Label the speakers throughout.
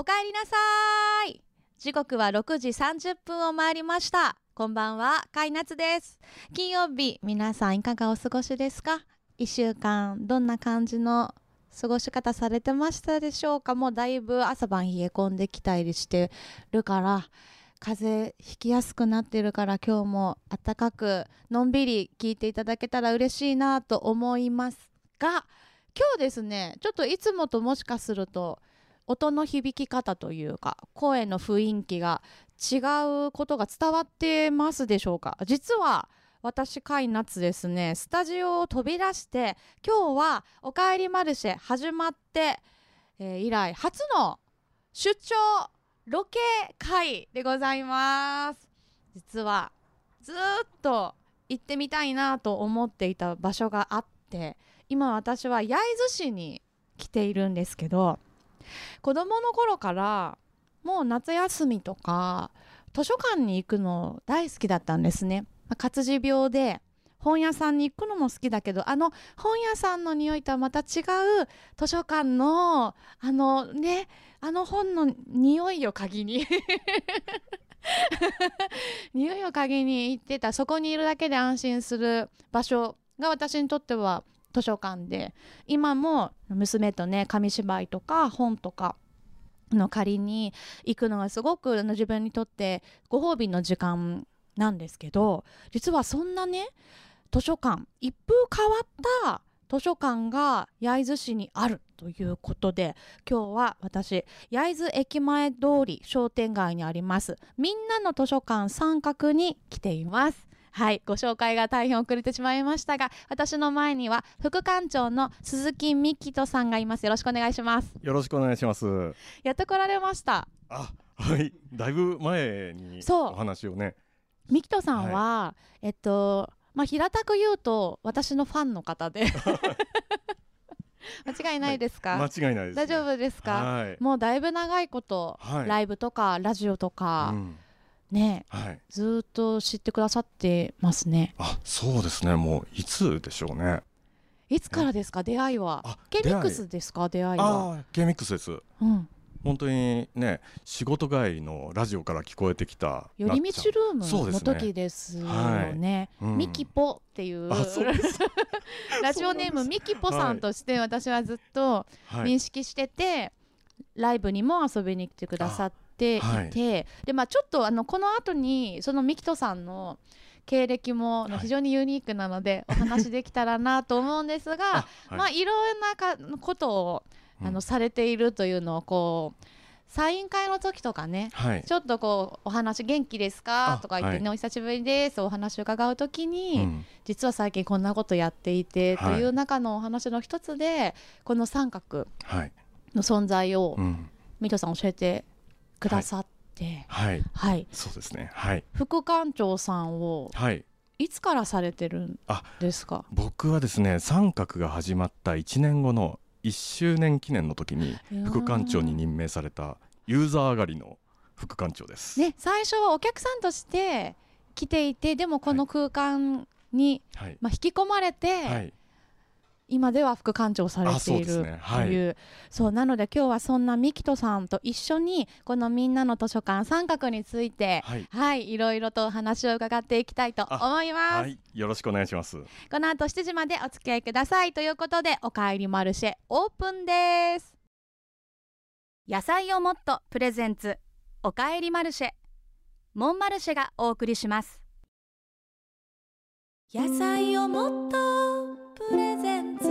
Speaker 1: おかえりなさい時刻は6時30分を回りました。こんばんは、かいなつです。金曜日、皆さんいかがお過ごしですか？一週間、どんな感じの過ごし方されてましたでしょうか？もうだいぶ朝晩冷え込んできたりしてるから、風邪ひきやすくなってるから今日も暖かくのんびり聞いていただけたら嬉しいなと思いますが、今日ですね、ちょっといつもともしかすると音の響き方というか声の雰囲気が違うことが伝わってますでしょうか？実は私、カイナツですね、スタジオを飛び出して、今日はおかえりマルシェ始まって、えー以来初の出張ロケ会でございます。実はずっと行ってみたいなと思っていた場所があって、今私は焼津市に来ているんですけど、子供の頃からもう夏休みとか図書館に行くの大好きだったんですね。ま活字病で本屋さんに行くのも好きだけど、あの本屋さんの匂いとはまた違う図書館のあのね、あの本の匂いを鍵に 匂いを鍵に行ってた、そこにいるだけで安心する場所が私にとっては図書館で、今も娘とね、紙芝居とか本とか、の借りに行くのがすごくあの自分にとってご褒美の時間なんですけど、実はそんなね、図書館、一風変わった図書館が焼津市にあるということで、今日は私、焼津駅前通り商店街にあります、みんなの図書館三角に来ています。はい、ご紹介が大変遅れてしまいましたが、私の前には副館長の鈴木美希人さんがいます。よろしくお願いします。
Speaker 2: よろしくお願いします。
Speaker 1: やってこられました。
Speaker 2: あ、はい。だいぶ前にお話をね。
Speaker 1: ミキトさんは、えっと、まあ、平たく言うと、私のファンの方で。間違いないですか、
Speaker 2: 間違いないです、ね。
Speaker 1: 大丈夫ですか、
Speaker 2: はい。
Speaker 1: もうだいぶ長いこと、
Speaker 2: はい
Speaker 1: ライブとかラジオとか、
Speaker 2: うん
Speaker 1: ね、
Speaker 2: はい。
Speaker 1: ずーっと知ってくださってますね。
Speaker 2: あ、そうですね。もういつでしょうね。
Speaker 1: いつからですか？出会いは
Speaker 2: あ。
Speaker 1: ケミックスですか？出会いは。
Speaker 2: ケミックスです。
Speaker 1: うん。
Speaker 2: 本当にね、仕事帰りのラジオから聞こえてきた。
Speaker 1: 寄り道ルームの時ですよ
Speaker 2: はい
Speaker 1: ね。
Speaker 2: うん
Speaker 1: ミキポっていう、ラジオネームミキポさんとして私はずっと
Speaker 2: はい。
Speaker 1: 認識してて、ライブにも遊びに来てくださっていて、
Speaker 2: あはい。
Speaker 1: でまあちょっとあのこの後にそのミキトさんの経歴も
Speaker 2: はい。
Speaker 1: 非常にユニークなので、お話できたらなと思うんですが、
Speaker 2: はい。
Speaker 1: まあいろんなかことをあの、
Speaker 2: うん。
Speaker 1: されているというのをこうサイン会の時とかね、
Speaker 2: はい。
Speaker 1: ちょっとこうお話元気ですか？
Speaker 2: あ
Speaker 1: とか言ってね、
Speaker 2: はい。
Speaker 1: お久しぶりですお話を伺うときに、
Speaker 2: うん。
Speaker 1: 実は最近こんなことやっていて、
Speaker 2: はい。
Speaker 1: という中のお話の一つでこの三角
Speaker 2: はい。
Speaker 1: の存在を、
Speaker 2: うん。
Speaker 1: ミトさん教えてくださって、
Speaker 2: はい。
Speaker 1: はい、
Speaker 2: そうですね。はい。
Speaker 1: 副館長さんを
Speaker 2: はい。
Speaker 1: いつからされてるん
Speaker 2: あ、
Speaker 1: ですか？
Speaker 2: 僕はですね、三角が始まった1年後の1周年記念の時に
Speaker 1: ー
Speaker 2: 副館長に任命されたユーザー上がりの副館長です。
Speaker 1: ね、最初はお客さんとして来ていてでもこの空間に、
Speaker 2: はい。
Speaker 1: まあ、引き込まれて、
Speaker 2: はい。
Speaker 1: 今では副館長されてい
Speaker 2: あそうです
Speaker 1: る
Speaker 2: ね。はい。
Speaker 1: という。そうなので今日はそんなミキトさんと一緒にこのみんなの図書館三角について
Speaker 2: はい。
Speaker 1: はい、いろいろとお話を伺っていきたいと思います、
Speaker 2: はい。よろしくお願いします。
Speaker 1: この後7時までお付き合いくださいということでおかえりマルシェオープンです。野菜をもっとプレゼンツおかえりマルシェ。モンマルシェがお送りします野菜をもっとプレゼンツ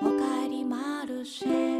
Speaker 1: おかえりマルシェ。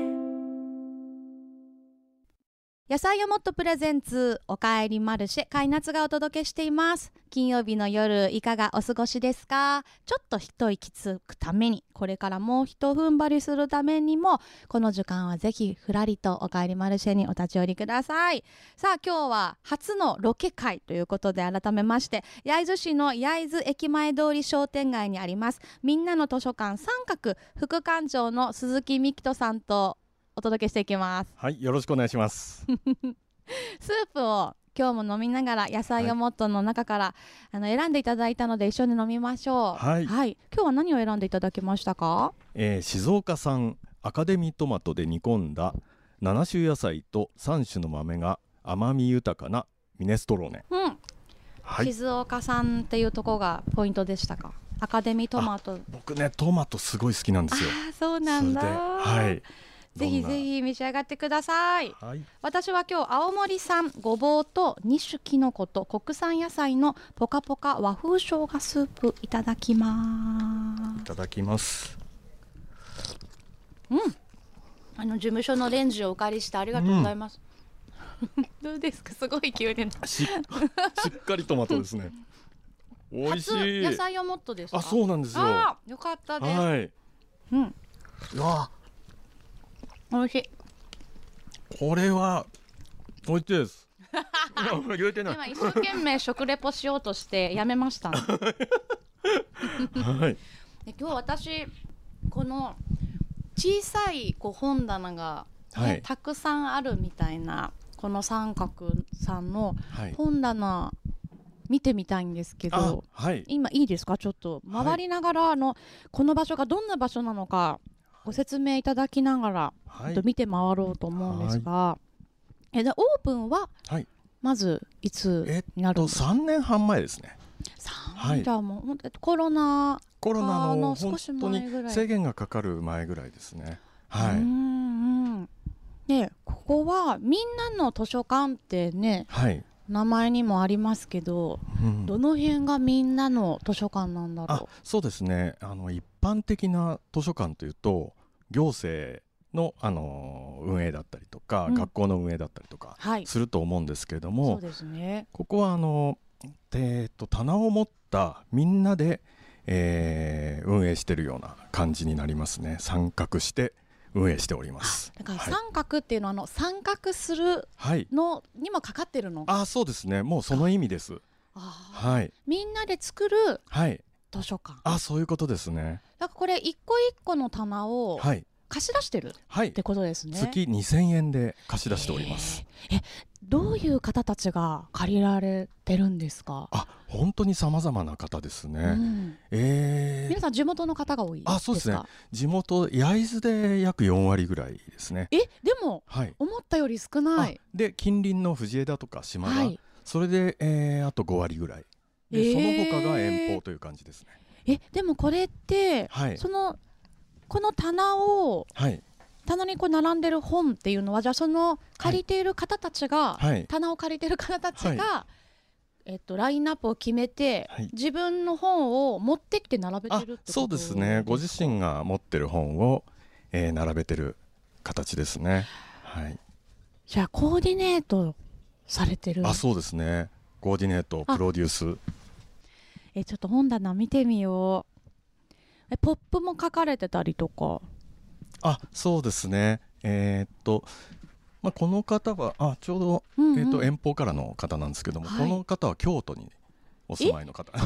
Speaker 1: 野菜をもっとプレゼンツおかえりマルシェ海夏がお届けしています。金曜日の夜いかがお過ごしですか。ちょっと一息つくためにこれからもう一踏ん張りするためにもこの時間はぜひふらりとおかえりマルシェにお立ち寄りください。さあ今日は初のロケ会ということで改めまして焼津市の焼津駅前通り商店街にあります。みんなの図書館三角副館長の鈴木美希人さんとお届けしていきます。
Speaker 2: はい。よろしくお願いします。
Speaker 1: スープを今日も飲みながら野菜をもっとの中から、あの選んでいただいたので一緒に飲みましょう。
Speaker 2: はい。
Speaker 1: 今日は何を選んでいただきましたか？
Speaker 2: えー静岡産アカデミートマトで煮込んだ7種野菜と3種の豆が甘み豊かなミネストローネ。
Speaker 1: うん、
Speaker 2: はい。
Speaker 1: 静岡さんっていうとこがポイントでしたか？アカデミートマト。
Speaker 2: 僕ねトマトすごい好きなんですよ。
Speaker 1: ああそうなんだ。
Speaker 2: はい
Speaker 1: ぜひぜひ召し上がってください。
Speaker 2: はい。
Speaker 1: 私は今日青森産ごぼうと2種きのこと国産野菜のポカポカ和風生姜スープいただきま
Speaker 2: いただきます。
Speaker 1: すあの事務所のレンジをお借りしてありがとうございます、どうですか？すごい急に。
Speaker 2: ししっかりトマトですね。美味し
Speaker 1: 初
Speaker 2: い。
Speaker 1: 野菜をもっとですか？
Speaker 2: あそうなんですよ。
Speaker 1: よかったです、
Speaker 2: い。
Speaker 1: うん。
Speaker 2: うわ
Speaker 1: 美味しい。
Speaker 2: これは美味しいです。言えてない
Speaker 1: 今一生懸命食レポしようとしてやめました、ね、
Speaker 2: はい。
Speaker 1: で今日私この小さいこう本棚が、ね
Speaker 2: はい。
Speaker 1: たくさんあるみたいなこの三角さんの
Speaker 2: はい。
Speaker 1: 本棚見てみたいんですけ
Speaker 2: あ
Speaker 1: ど
Speaker 2: はい。
Speaker 1: 今いいですか？ちょっと
Speaker 2: はい
Speaker 1: 回りながらあの、この場所がどんな場所なのかご説明いただきながら、
Speaker 2: はい。
Speaker 1: と見て回ろうと思うんですが、えでオープンは
Speaker 2: はい。
Speaker 1: まずいつ
Speaker 2: えっ
Speaker 1: になるんですか、
Speaker 2: と三年半前ですね。
Speaker 1: さ
Speaker 2: はい。
Speaker 1: じゃあもうほんとコロナ
Speaker 2: コロナ
Speaker 1: あの少し
Speaker 2: 当
Speaker 1: 前ぐらい。
Speaker 2: に制限がかかる前ぐらいですね。は
Speaker 1: う
Speaker 2: い
Speaker 1: んうん。でここはみんなの図書館ってね
Speaker 2: はい。
Speaker 1: 名前にもありますけど
Speaker 2: うん。
Speaker 1: どの辺がみんなの図書館なんだ
Speaker 2: あ
Speaker 1: ろ
Speaker 2: そうですね。あの一般的な図書館というと行政の、あの運営だったりとか、
Speaker 1: うん。
Speaker 2: 学校の運営だったりとかすると思うんですけれど
Speaker 1: そ
Speaker 2: も
Speaker 1: うですね。
Speaker 2: ここはあの、えー、と棚を持ったみんなで、えー運営してるような感じになりますね。参画して運営しております。
Speaker 1: だから
Speaker 2: はい。
Speaker 1: 三角っていうのはあの参画する
Speaker 2: はい。
Speaker 1: のにもかかってるの？
Speaker 2: あそうですね。もうその意味です。はい。
Speaker 1: みんなで作る
Speaker 2: はい。
Speaker 1: 図書館。
Speaker 2: あそういうことですね
Speaker 1: だからこれ一個一個の棚を
Speaker 2: はい。
Speaker 1: 貸し出してる
Speaker 2: はい。
Speaker 1: ってことですね。
Speaker 2: 月2000円で貸し出しております。
Speaker 1: えーえどういう方たちが借りられてるんですか、
Speaker 2: あ本当に様々な方ですね、
Speaker 1: うん、
Speaker 2: えー。
Speaker 1: 皆さん地元の方が多いですか？
Speaker 2: あそうですね。地元焼津で約4割ぐらいですね。
Speaker 1: えでも
Speaker 2: はい。
Speaker 1: 思ったより少ない。
Speaker 2: あで近隣の藤枝とか島田、
Speaker 1: はい。
Speaker 2: それで、えーあと5割ぐらい。で、
Speaker 1: えー。
Speaker 2: その他が遠方という感じですね
Speaker 1: えでもこれって、
Speaker 2: はい。
Speaker 1: そのこの棚を
Speaker 2: はい。
Speaker 1: 棚にこう並んでる本っていうのはじゃあその借りている方たちが、
Speaker 2: はい。
Speaker 1: 棚を借りてる方たちが、
Speaker 2: は
Speaker 1: えっと、ラインナップを決めて、
Speaker 2: はい。
Speaker 1: 自分の本を持ってきて並べて
Speaker 2: あ
Speaker 1: るってこと
Speaker 2: そうですね。ご自身が持ってる本を、えー並べてる形ですね。はい。
Speaker 1: じゃあコーディネートされてる。
Speaker 2: あそうですね。コーディネート
Speaker 1: あ。
Speaker 2: プロデュース
Speaker 1: えちょっと本棚見てみよう。えポップも書かれてたりとか？
Speaker 2: あそうですね。えーっと、まあ、この方はあちょうど、
Speaker 1: うんうん。
Speaker 2: えーっと遠方からの方なんですけども、
Speaker 1: はい。
Speaker 2: この方は京都にお住まいの方。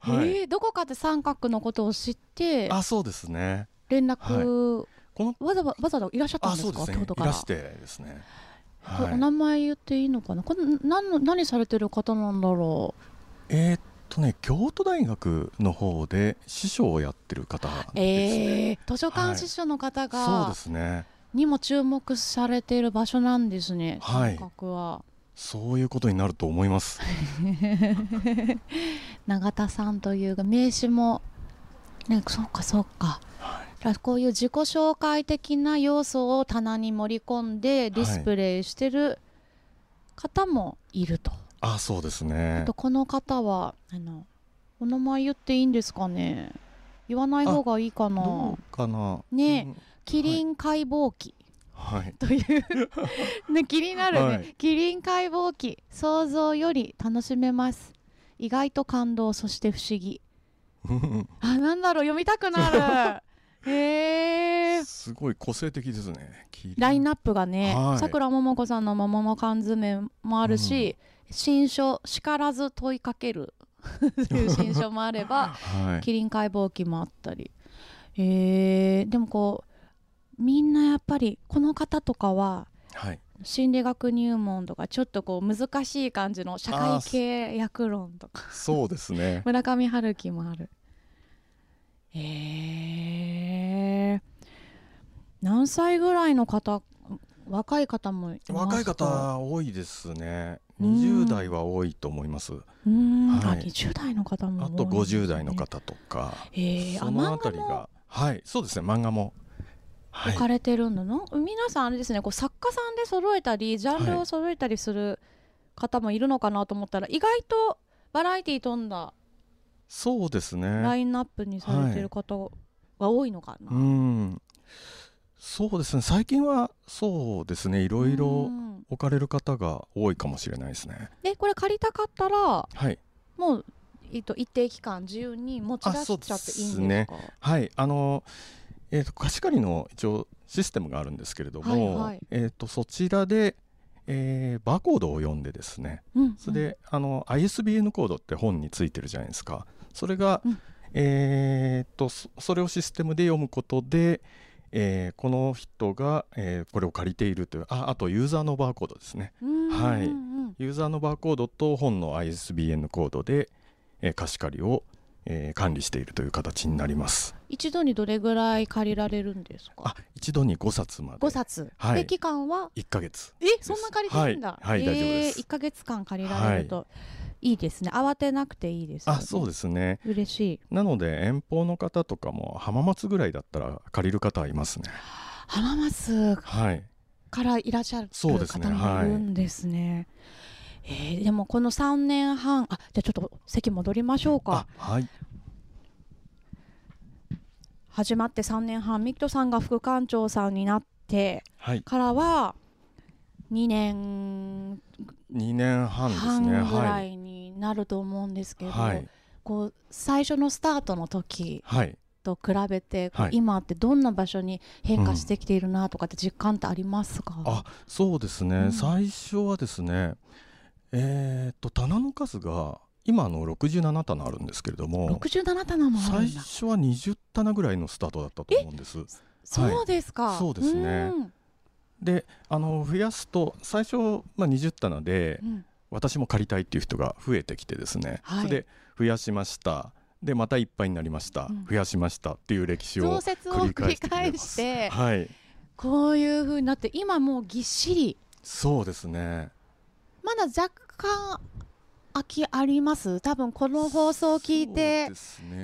Speaker 2: はい、
Speaker 1: えーどこかで三角のことを知って
Speaker 2: あそうですね。
Speaker 1: 連絡、
Speaker 2: この
Speaker 1: わざわわざわざいらっしゃったんですか？
Speaker 2: ね。
Speaker 1: 京都から。
Speaker 2: いらしてですね
Speaker 1: これお名前言っていいのかな？これ何の何されてる方なんだろ
Speaker 2: えーっとね京都大学の方で師匠をやってる方です
Speaker 1: う
Speaker 2: ね、
Speaker 1: えー、図書
Speaker 2: はい
Speaker 1: 館司書の方
Speaker 2: そう
Speaker 1: が
Speaker 2: ですね。
Speaker 1: にも注目されている場所なんですね
Speaker 2: はい。
Speaker 1: 三角は。
Speaker 2: そういうことになると思います。
Speaker 1: 永田さんという名刺も。ねそうかそうか。だからこういう自己紹介的な要素を棚に盛り込んでディスプレイしてる方もいると、
Speaker 2: あそうです
Speaker 1: あ
Speaker 2: ね
Speaker 1: とこの方はあのお名前言っていいんですかね？言わない方がいいか
Speaker 2: ど
Speaker 1: な
Speaker 2: うかな？
Speaker 1: ね
Speaker 2: うん
Speaker 1: キリン解剖記
Speaker 2: はい。
Speaker 1: という。ね気になるね、
Speaker 2: はい。
Speaker 1: キリン解剖記想像より楽しめます。意外と感動そして不思議。あなんだろう？読みたくなるへえ
Speaker 2: すごい個性的ですね
Speaker 1: ラインナップがね
Speaker 2: はい。
Speaker 1: さくらももこさんの桃の缶詰もあるし、新書「叱らず問いかける」と いう新書もあれば
Speaker 2: はい。
Speaker 1: キリン解剖記もあったり。えー、でもこうみんなやっぱりこの方とかは
Speaker 2: はい。
Speaker 1: 心理学入門とかちょっとこう難しい感じの社会系訳論とか。
Speaker 2: そうですね。
Speaker 1: 村上春樹もある。えー、何歳ぐらいの方若い方も
Speaker 2: 若い方多いですね。
Speaker 1: うん。
Speaker 2: 20代は多いと思います。
Speaker 1: うーん、
Speaker 2: はい。
Speaker 1: あ20代の方も多い
Speaker 2: あと
Speaker 1: んですね
Speaker 2: 50代の方とか。
Speaker 1: へえあ
Speaker 2: そのあたりがはい。そうですね。漫画も。はい。
Speaker 1: 置かれてるの？の、皆さんあれですね。こう作家さんで揃えたりジャンルを揃えたりする方もいるのかなと思ったら、意外とバラエティ飛んだ
Speaker 2: そうですね。
Speaker 1: ラインナップにされてる方が多いのかな、
Speaker 2: うんそうですね。最近はそうですね。いろいろ
Speaker 1: うん。
Speaker 2: 置かれる方が多いかもしれないですね。
Speaker 1: でこれ借りたかったら
Speaker 2: はい。
Speaker 1: もう、えっと、一定期間自由に持ち出しちゃっていいんです
Speaker 2: あそうです。
Speaker 1: か
Speaker 2: はい。あのえー、と貸し借りの一応システムがあるんですけれども、
Speaker 1: はいはい。
Speaker 2: えー、とそちらで、えーバーコードを読んでですね。
Speaker 1: うん
Speaker 2: それで、あの ISBN コードって本についてるじゃないですか。それが、
Speaker 1: うん。
Speaker 2: えー、とそそれをシステムで読むことで、えーこの人が、えーこれを借りているというああとユーザーのバーコードですね。
Speaker 1: うん
Speaker 2: はい。ユーザーのバーコードと本の ISBN コードで、えー貸し借りを、えー管理しているという形になります。
Speaker 1: 一度にどれぐらい借りられるんですか？
Speaker 2: あ一度に5冊まで。
Speaker 1: 5冊、
Speaker 2: はい。
Speaker 1: で期間は
Speaker 2: ？1ヶ月。
Speaker 1: えそんな借りてるんだ、
Speaker 2: はい。はい大丈夫です。
Speaker 1: 1ヶ月間借りられるとい。いですね、慌てなくていいですよね。
Speaker 2: あそうですね。
Speaker 1: 嬉しい。
Speaker 2: なので遠方の方とかも浜松ぐらいだったら借りる方はいますね。
Speaker 1: 浜松
Speaker 2: はい。
Speaker 1: からいらっしゃる方もいるんですねえーでもこの3年半あじゃあちょっと席戻りましょうか。
Speaker 2: あはい。
Speaker 1: 始まって3年半ミキトさんが副館長さんになって
Speaker 2: はい。
Speaker 1: からは2年
Speaker 2: 2年半です
Speaker 1: 半
Speaker 2: ね
Speaker 1: ぐら
Speaker 2: はい
Speaker 1: いになると思うんですけど、
Speaker 2: はい。
Speaker 1: こう最初のスタートの時
Speaker 2: はい。
Speaker 1: と比べて、
Speaker 2: はい。
Speaker 1: 今ってどんな場所に変化してきているなとかって実感ってありますか、
Speaker 2: あそうですね、
Speaker 1: うん。
Speaker 2: 最初はですねえーっと棚の数が今の67棚あるんですけれども
Speaker 1: 67棚もある
Speaker 2: 最
Speaker 1: んだ。
Speaker 2: 初は20棚ぐらいのスタートだったと思うんです。
Speaker 1: そうですか、
Speaker 2: そうですね。
Speaker 1: うん。
Speaker 2: であの増やすと最初、まあ、20棚で
Speaker 1: うん。
Speaker 2: 私も借りたいっていう人が増えてきてですね、
Speaker 1: はい。
Speaker 2: それで増やしました。でまたいっぱいになりました、
Speaker 1: うん。
Speaker 2: 増やしましたっていう歴史を繰り
Speaker 1: 返
Speaker 2: 返してはい。
Speaker 1: こういう風になって今もうぎっしり。
Speaker 2: そうですね
Speaker 1: まだ若干空きあります。多分この放送を聞いて
Speaker 2: ね。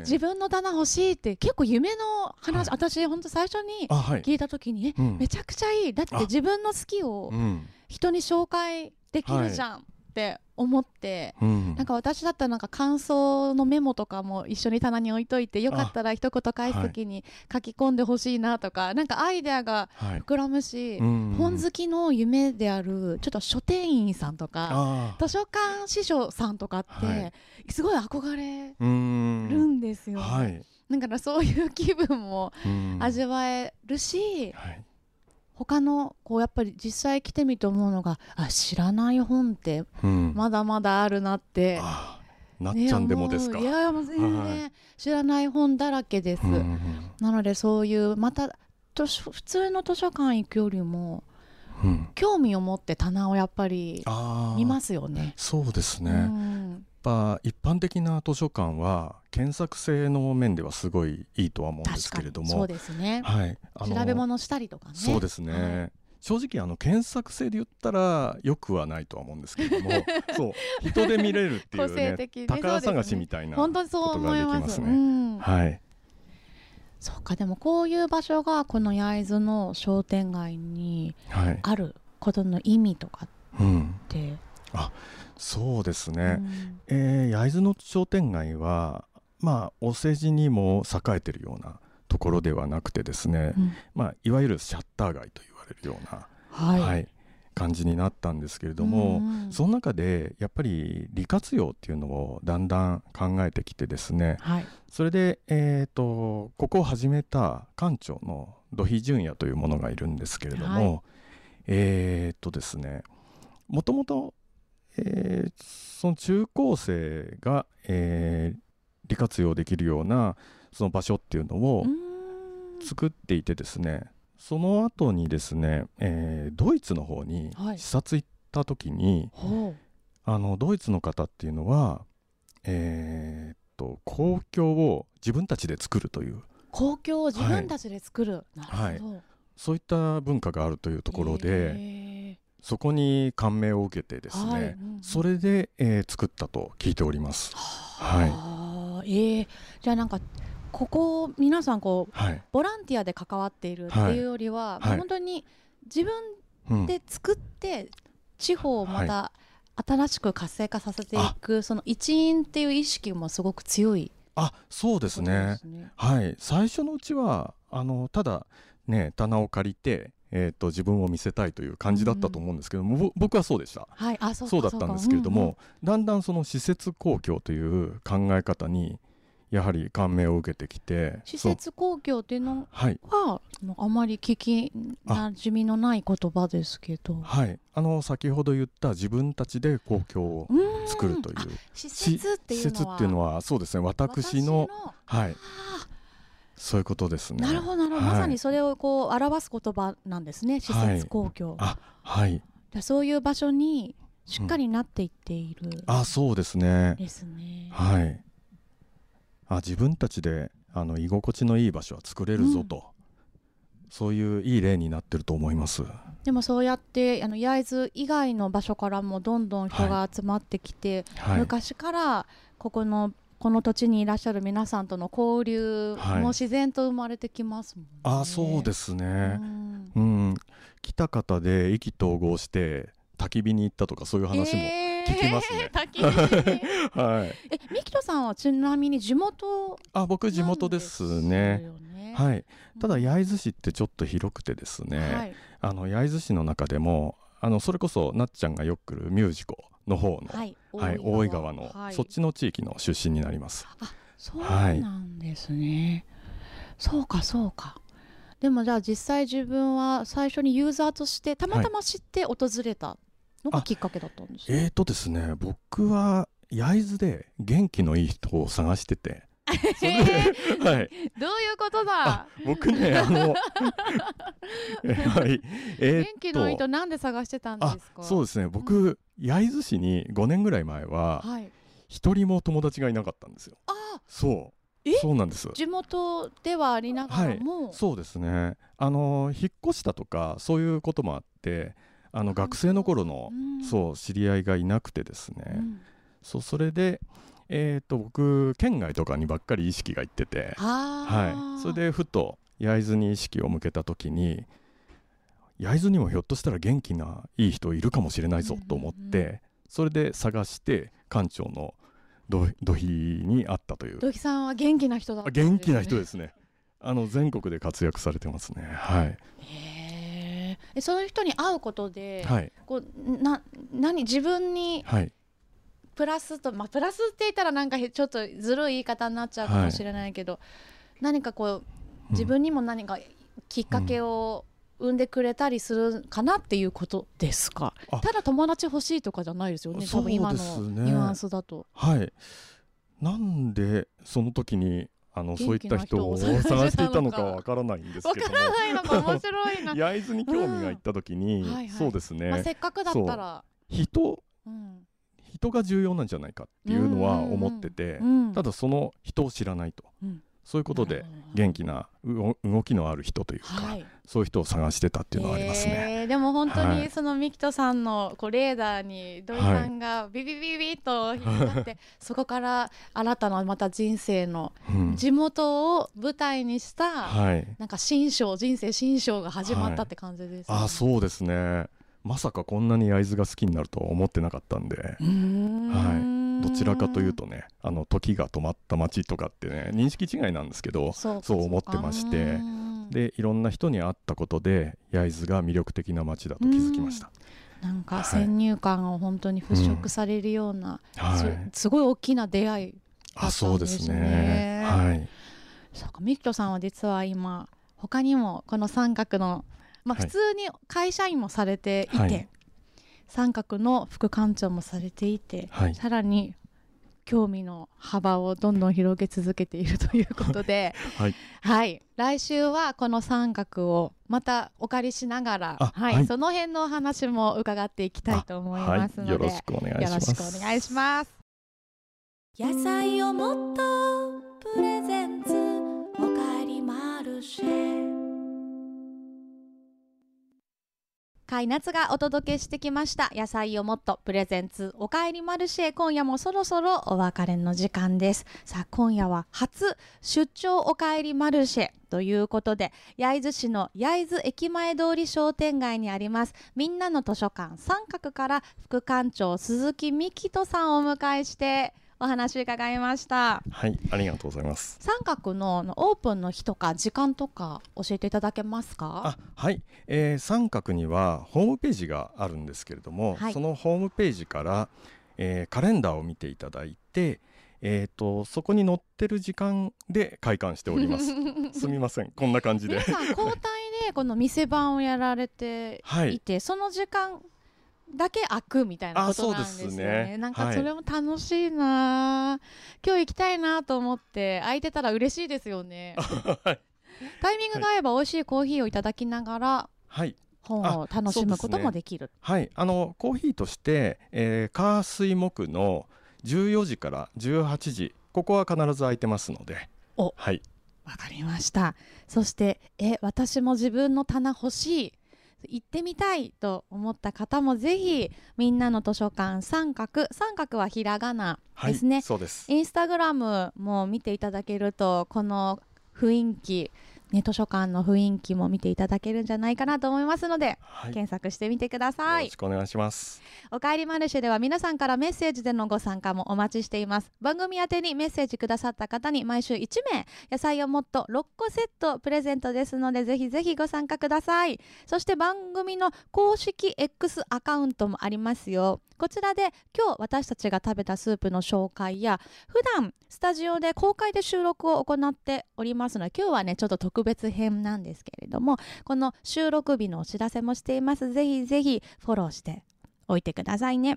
Speaker 1: 自分の棚欲しいって結構夢の話、
Speaker 2: はい。
Speaker 1: 私本当最初に聞いた時にえ
Speaker 2: うん。
Speaker 1: めちゃくちゃいい。だって
Speaker 2: あ。
Speaker 1: 自分の好きを
Speaker 2: うん。
Speaker 1: 人に紹介できるじゃんって思って、
Speaker 2: うん。
Speaker 1: なんか私だったらなんか感想のメモとかも一緒に棚に置いといてよかったら一言返す時に書き込んでほしいなとか、なんかアイデアが
Speaker 2: はい。
Speaker 1: 膨らむし、
Speaker 2: うん。
Speaker 1: 本好きの夢であるちょっと書店員さんとか
Speaker 2: あ
Speaker 1: 図書館司書さんとかって、
Speaker 2: はい。
Speaker 1: すごい憧れるんですよ、
Speaker 2: はい。
Speaker 1: だからそういう気分も
Speaker 2: うん。
Speaker 1: 味わえるし、
Speaker 2: はい
Speaker 1: 他のこうやっぱり実際来てみて思うのがあ知らない本って
Speaker 2: うん。
Speaker 1: まだまだあるなって、
Speaker 2: あーなっちゃんでもですか、
Speaker 1: いやもう全然、
Speaker 2: は
Speaker 1: 知らない本だらけです、
Speaker 2: うんうん
Speaker 1: なのでそういうまた図書普通の図書館行くよりも
Speaker 2: うん。
Speaker 1: 興味を持って棚をやっぱり見ますよね。
Speaker 2: そうですね、
Speaker 1: うん
Speaker 2: ぱ一般的な図書館は検索性の面ではすごいいいとは思うんですけれども。
Speaker 1: にそうですね。
Speaker 2: はい。あの
Speaker 1: 調べ物したりとかね。
Speaker 2: そうですね、
Speaker 1: はい。
Speaker 2: 正直あの検索性で言ったらよくはないとは思うんですけれども。そう。人で見れるってい
Speaker 1: 個
Speaker 2: うね
Speaker 1: ね
Speaker 2: 宝探しみたいな
Speaker 1: 本当にそう思います。
Speaker 2: ことができますね。
Speaker 1: うん、
Speaker 2: はい。
Speaker 1: そうか。でもこういう場所がこの焼津の商店街に
Speaker 2: はい、
Speaker 1: あることの意味とか
Speaker 2: うん、
Speaker 1: って、
Speaker 2: そうです
Speaker 1: う
Speaker 2: ね、
Speaker 1: ん。
Speaker 2: えー焼津の商店街はまあお世辞にも栄えてるようなところではなくてですね、
Speaker 1: うん。
Speaker 2: まあ、いわゆるシャッター街と言われるような、
Speaker 1: はい、
Speaker 2: はい感じになったんですけれども、
Speaker 1: うんうん。
Speaker 2: その中でやっぱり利活用っていうのをだんだん考えてきてですね
Speaker 1: はい。
Speaker 2: それで、えー、とここを始めた館長の土肥純也というものがいるんですけれども、
Speaker 1: は
Speaker 2: えっ、とですねもともと、えーその中高生が、えー利活用できるようなその場所っていうのを作っていてですねその後にですね、えードイツの方に
Speaker 1: はい。
Speaker 2: 視察行った時に、
Speaker 1: ほう。
Speaker 2: あのドイツの方っていうのはえーっと公共を自分たちで作るという。
Speaker 1: 公共を自分たちで作る、なるほど、
Speaker 2: そういった文化があるというところで、
Speaker 1: へ
Speaker 2: そこに感銘を受けてですね、
Speaker 1: はいうん
Speaker 2: それで、えー作ったと聞いております。はい。
Speaker 1: えー。じゃあなんかここ皆さんこう
Speaker 2: はい、
Speaker 1: ボランティアで関わっているっていうよりは、
Speaker 2: はい。
Speaker 1: 本当に自分
Speaker 2: うん。
Speaker 1: で作って地方をまた新しく活性化させていく、その一員っていう意識もすごく強い。
Speaker 2: あそうですね。
Speaker 1: ね。
Speaker 2: はい、最初のうちはあのただね棚を借りて、えー、と自分を見せたいという感じだったと思うんですけども、ぼ僕はそうでした。
Speaker 1: はい、あそうか
Speaker 2: そうだったんですけれども、
Speaker 1: うんうん
Speaker 2: だんだんその施設公共という考え方にやはり感銘を受けてきて
Speaker 1: 施設公共っていうの
Speaker 2: は
Speaker 1: あまり聞きなじみのない言葉ですけど。
Speaker 2: はい。あの先ほど言った自分たちで公共を
Speaker 1: うん。
Speaker 2: 作るという。
Speaker 1: あ施設っていうのは。
Speaker 2: そうですね私のはい。
Speaker 1: あ
Speaker 2: そういうことですね。
Speaker 1: ーなるほどなるほど、
Speaker 2: はい。
Speaker 1: まさにそれをこう表す言葉なんですね施設公共、
Speaker 2: あはい。
Speaker 1: でそういう場所にしっかりなっていっている。
Speaker 2: あそうですね。
Speaker 1: ですね、
Speaker 2: はい。あ自分たちであの居心地のいい場所は作れるぞと、そういういい例になってると思います。
Speaker 1: でもそうやってあの焼津以外の場所からもどんどん人が集まってきて、
Speaker 2: はい。
Speaker 1: 昔からここのこの土地にいらっしゃる皆さんとの交流
Speaker 2: はい。
Speaker 1: も自然と生まれてきますもんね。
Speaker 2: あそうですね、
Speaker 1: うん。
Speaker 2: うん、来た方で意気投合して焚き火に行ったとかそういう話も、聞きますね。
Speaker 1: えー 焚き火。
Speaker 2: はい。
Speaker 1: え、ミキトさんはちなみに地元
Speaker 2: あ僕地元ですね。
Speaker 1: すよね。
Speaker 2: はい。ただ焼津市ってちょっと広くてですね、
Speaker 1: はい。
Speaker 2: あの焼津市の中でもあのそれこそなっちゃんがよく来るミュージコの方の、
Speaker 1: はい、
Speaker 2: はい、大井川の、
Speaker 1: はい。
Speaker 2: そっちの地域の出身になります。
Speaker 1: そうなんですね、そうかそうか。でもじゃあ実際自分は最初にユーザーとしてたまたま知って訪れたのが
Speaker 2: あ
Speaker 1: きっかけだったんですね。
Speaker 2: えーとですね、僕は焼津で元気のいい人を探してて、はい、
Speaker 1: どういうこと
Speaker 2: あ
Speaker 1: だ
Speaker 2: 僕ね、あの、え はい、えー
Speaker 1: 元気のいいとなんで探してたんで
Speaker 2: あ
Speaker 1: すか？
Speaker 2: そうですね、僕、焼津市に5年ぐらい前は、
Speaker 1: はい。
Speaker 2: 一人も友達がいなかったんですよ。
Speaker 1: あ
Speaker 2: そ
Speaker 1: え？
Speaker 2: う、そうなんです。
Speaker 1: 地元ではありながらも、
Speaker 2: そうですね。あの引っ越したとかそういうこともあって、あの学生の頃の、
Speaker 1: うん。
Speaker 2: そう知り合いがいなくてですね。
Speaker 1: うん。
Speaker 2: そうそれで、えー、と僕県外とかにばっかり意識がいってて、
Speaker 1: あ
Speaker 2: はい、それでふと焼津に意識を向けた時に焼津にもひょっとしたら元気ないい人いるかもしれないぞと思って、
Speaker 1: うんうん
Speaker 2: それで探して館長の土土肥に会ったという。
Speaker 1: 土肥さんは元気な人だね。
Speaker 2: 元気な人ですね。あの全国で活躍されてますね。はい、
Speaker 1: えそういう人に会うことで、
Speaker 2: はい。
Speaker 1: こうな何自分に
Speaker 2: はい
Speaker 1: プラスとまあプラスって言ったらなんかへちょっとずるい言い方になっちゃうかもしれないけど、何かこう自分にも何かきっかけを生んでくれたりするかなっていうことですか、
Speaker 2: あ。
Speaker 1: ただ友達欲しいとかじゃないですよね多分今のニュアンスだと。
Speaker 2: はい。なんでその時にあのそういった人を探していたのかわからないんです
Speaker 1: わ
Speaker 2: けども。
Speaker 1: からない。のが面白いな、
Speaker 2: 焼津に興味がいった時に、
Speaker 1: うん。はいはい。
Speaker 2: そうですね、
Speaker 1: まあ、せっかくだったら、
Speaker 2: 人
Speaker 1: うん
Speaker 2: 人が重要なんじゃないかっていうのは思ってて、
Speaker 1: うん。
Speaker 2: ただその人を知らないと、
Speaker 1: うん。
Speaker 2: そういうことで元気なう動きのある人というか、
Speaker 1: はい。
Speaker 2: そういう人を探してたっていうのはありますね。
Speaker 1: えー。でも本当
Speaker 2: はい。
Speaker 1: にそのミキトさんのこうレーダーに土井さんがビビビビと引っかかって、そこから新たなまた人生の
Speaker 2: うん。
Speaker 1: 地元を舞台にした、
Speaker 2: はい、
Speaker 1: なんか新章人生新章が始まったって感じです、ね。
Speaker 2: あそうですねまさかこんなに焼津が好きになるとは思ってなかったんではい。どちらかというとねあの時が止まった街とかってね認識違いなんですけど
Speaker 1: そう
Speaker 2: 思ってまして
Speaker 1: うん
Speaker 2: でいろんな人に会ったことで焼津が魅力的な街だと気づきました。
Speaker 1: なんか
Speaker 2: はい。
Speaker 1: 先入観を本当に払拭されるような、
Speaker 2: はい、
Speaker 1: すすごい大きな出会い
Speaker 2: あそうです
Speaker 1: だったんです
Speaker 2: ね。
Speaker 1: ね
Speaker 2: はい。
Speaker 1: そうかミキトさんは実は今他にもこの三角の、まあ、
Speaker 2: はい。
Speaker 1: 普通に会社員もされていて、
Speaker 2: はい。
Speaker 1: 三角の副館長もされていて、
Speaker 2: はい。
Speaker 1: さらに興味の幅をどんどん広げ続けているということで、
Speaker 2: はい。
Speaker 1: はい、来週はこの三角をまたお借りしながら、
Speaker 2: あ
Speaker 1: はい。
Speaker 2: はい。
Speaker 1: その辺のお話も伺っていきたいと思います
Speaker 2: はい、
Speaker 1: ので、
Speaker 2: よろしくお願いし
Speaker 1: よろ
Speaker 2: ます。
Speaker 1: しくお願いします。
Speaker 3: 野菜をもっとプレゼンツおかえりマルシェ
Speaker 1: 甲斐夏がお届けしてきました。野菜をもっとプレゼンツおかえりマルシェ。今夜もそろそろお別れの時間です。さあ今夜は初出張おかえりマルシェ。ということで焼津市の焼津駅前通り商店街にあります。みんなの図書館三角から副館長鈴木美希人さんをお迎えしてお話伺いました。
Speaker 2: はい、ありがとうございます。
Speaker 1: 三角のオープンの日とか時間とか教えていただけますか？
Speaker 2: あ、はい、えー三角にはホームページがあるんですけれども、
Speaker 1: はい。
Speaker 2: そのホームページから、えーカレンダーを見ていただいて、えー、とそこに載ってる時間で開館しております。すみません、こんな感じで。
Speaker 1: 交代でこの店番をやられて
Speaker 2: はい。
Speaker 1: いて、その時間だけ開くみたいなことなんですよね。
Speaker 2: あそうですね
Speaker 1: なんかそれも楽しいな、今日行きたいなと思って空いてたら嬉しいですよね。
Speaker 2: はい
Speaker 1: タイミングが合えば美味しいコーヒーをいただきながら
Speaker 2: はい、
Speaker 1: 本を楽しむこともできる。
Speaker 2: はい、あのコーヒーとして、えー、火水木の14時から18時、ここは必ず空いてますので、
Speaker 1: お
Speaker 2: はい、
Speaker 1: わかりました。そしてえ私も自分の棚欲しい。行ってみたいと思った方もぜひみんなの図書館三角三角はひらがな
Speaker 2: はい、
Speaker 1: ですね
Speaker 2: そうです。
Speaker 1: インスタグラムも見ていただけるとこの雰囲気、ね、図書館の雰囲気も見ていただけるんじゃないかなと思いますので、
Speaker 2: はい、よ
Speaker 1: 検索してみてください。
Speaker 2: ろしくお願いします。
Speaker 1: おかえりマルシェでは皆さんからメッセージでのご参加もお待ちしています。番組宛てにメッセージくださった方に毎週1名野菜をもっと6個セットプレゼントですのでぜひぜひご参加ください。そして番組の公式 X アカウントもありますよ。こちらで今日私たちが食べたスープの紹介や普段スタジオで公開で収録を行っておりますので今日はねちょっと特別編なんですけれどもこの収録日のお知らせもしています。ぜひぜひフォローしておいてくださいね。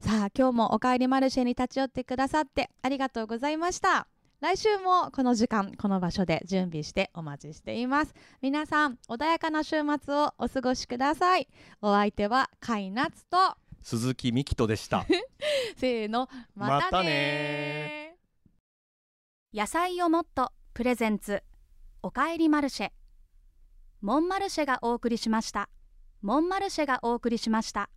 Speaker 1: さあ今日もおかえりマルシェに立ち寄ってくださってありがとうございました。来週もこの時間この場所で準備してお待ちしています。皆さん穏やかな週末をお過ごしください。お相手はカイナツと
Speaker 2: 鈴木美希人でした。
Speaker 1: せーのまたね
Speaker 2: またね
Speaker 3: 野菜をもっとプレゼンツおかえりマルシェ。モンマルシェがお送りしました。モンマルシェがお送りしました。